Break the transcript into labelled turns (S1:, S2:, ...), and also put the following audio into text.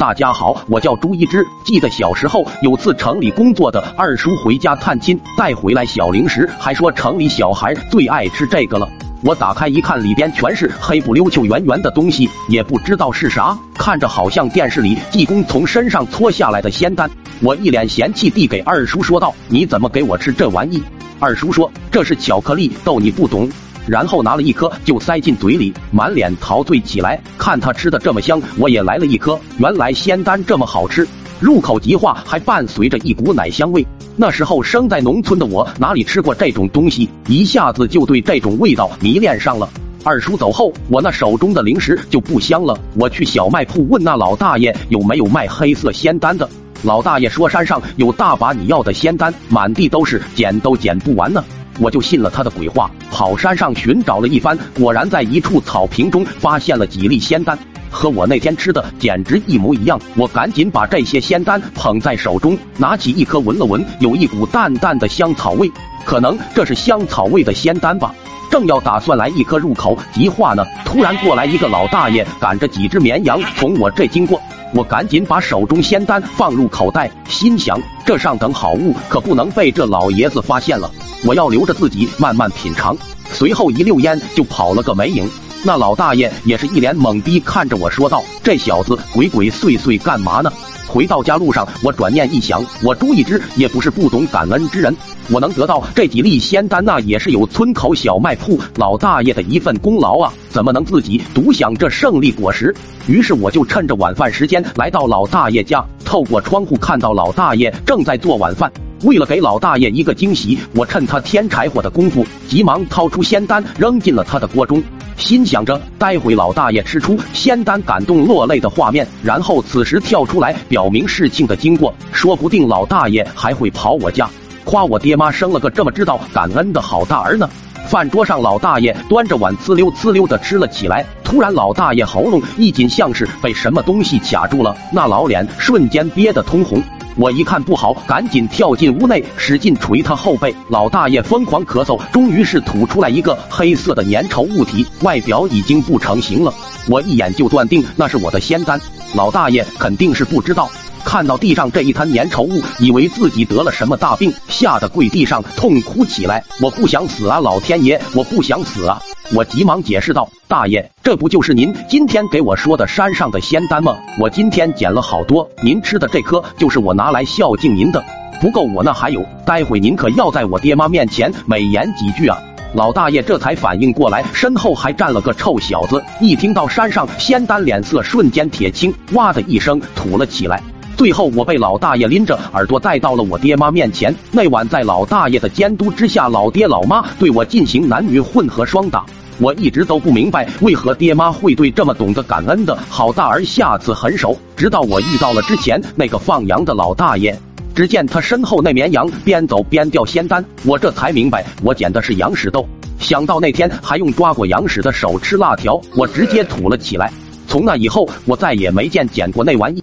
S1: 大家好，我叫朱一之。记得小时候有次城里工作的二叔回家探亲，带回来小零食，还说城里小孩最爱吃这个了。我打开一看，里边全是黑不溜秋、圆圆的东西，也不知道是啥，看着好像电视里济公从身上搓下来的仙丹。我一脸嫌弃递给二叔说道：“你怎么给我吃这玩意？”二叔说：“这是巧克力，逗你不懂。”然后拿了一颗就塞进嘴里，满脸陶醉起来。看他吃的这么香，我也来了一颗。原来仙丹这么好吃，入口即化，还伴随着一股奶香味。那时候生在农村的我，哪里吃过这种东西，一下子就对这种味道迷恋上了。二叔走后，我那手中的零食就不香了。我去小卖铺问那老大爷有没有卖黑色仙丹的，老大爷说山上有大把你要的仙丹，满地都是，捡都捡不完呢。我就信了他的鬼话，跑山上寻找了一番，果然在一处草坪中发现了几粒仙丹，和我那天吃的简直一模一样。我赶紧把这些仙丹捧在手中，拿起一颗闻了闻，有一股淡淡的香草味，可能这是香草味的仙丹吧。正要打算来一颗入口即化呢，突然过来一个老大爷，赶着几只绵羊从我这经过。我赶紧把手中仙丹放入口袋，心想这上等好物可不能被这老爷子发现了。我要留着自己慢慢品尝。随后一溜烟就跑了个没影。那老大爷也是一脸懵逼看着我说道：“这小子鬼鬼祟祟干嘛呢？”回到家路上，我转念一想，我朱一之也不是不懂感恩之人，我能得到这几粒仙丹，那也是有村口小卖铺老大爷的一份功劳啊！怎么能自己独享这胜利果实？于是我就趁着晚饭时间来到老大爷家，透过窗户看到老大爷正在做晚饭。为了给老大爷一个惊喜，我趁他添柴火的功夫，急忙掏出仙丹扔进了他的锅中，心想着待会老大爷吃出仙丹感动落泪的画面，然后此时跳出来表明事情的经过，说不定老大爷还会跑我家，夸我爹妈生了个这么知道感恩的好大儿呢。饭桌上，老大爷端着碗呲溜呲溜的吃了起来。突然，老大爷喉咙一紧，像是被什么东西卡住了，那老脸瞬间憋得通红。我一看不好，赶紧跳进屋内，使劲捶他后背。老大爷疯狂咳嗽，终于是吐出来一个黑色的粘稠物体，外表已经不成形了。我一眼就断定那是我的仙丹。老大爷肯定是不知道，看到地上这一滩粘稠物，以为自己得了什么大病，吓得跪地上痛哭起来。我不想死啊，老天爷，我不想死啊！我急忙解释道：“大爷，这不就是您今天给我说的山上的仙丹吗？我今天捡了好多，您吃的这颗就是我拿来孝敬您的。不够，我那还有，待会您可要在我爹妈面前美言几句啊！”老大爷这才反应过来，身后还站了个臭小子。一听到山上仙丹，脸色瞬间铁青，哇的一声吐了起来。最后，我被老大爷拎着耳朵带到了我爹妈面前。那晚，在老大爷的监督之下，老爹老妈对我进行男女混合双打。我一直都不明白，为何爹妈会对这么懂得感恩的好大儿下此狠手。直到我遇到了之前那个放羊的老大爷，只见他身后那绵羊边走边掉仙丹，我这才明白我捡的是羊屎豆。想到那天还用抓过羊屎的手吃辣条，我直接吐了起来。从那以后，我再也没见捡过那玩意。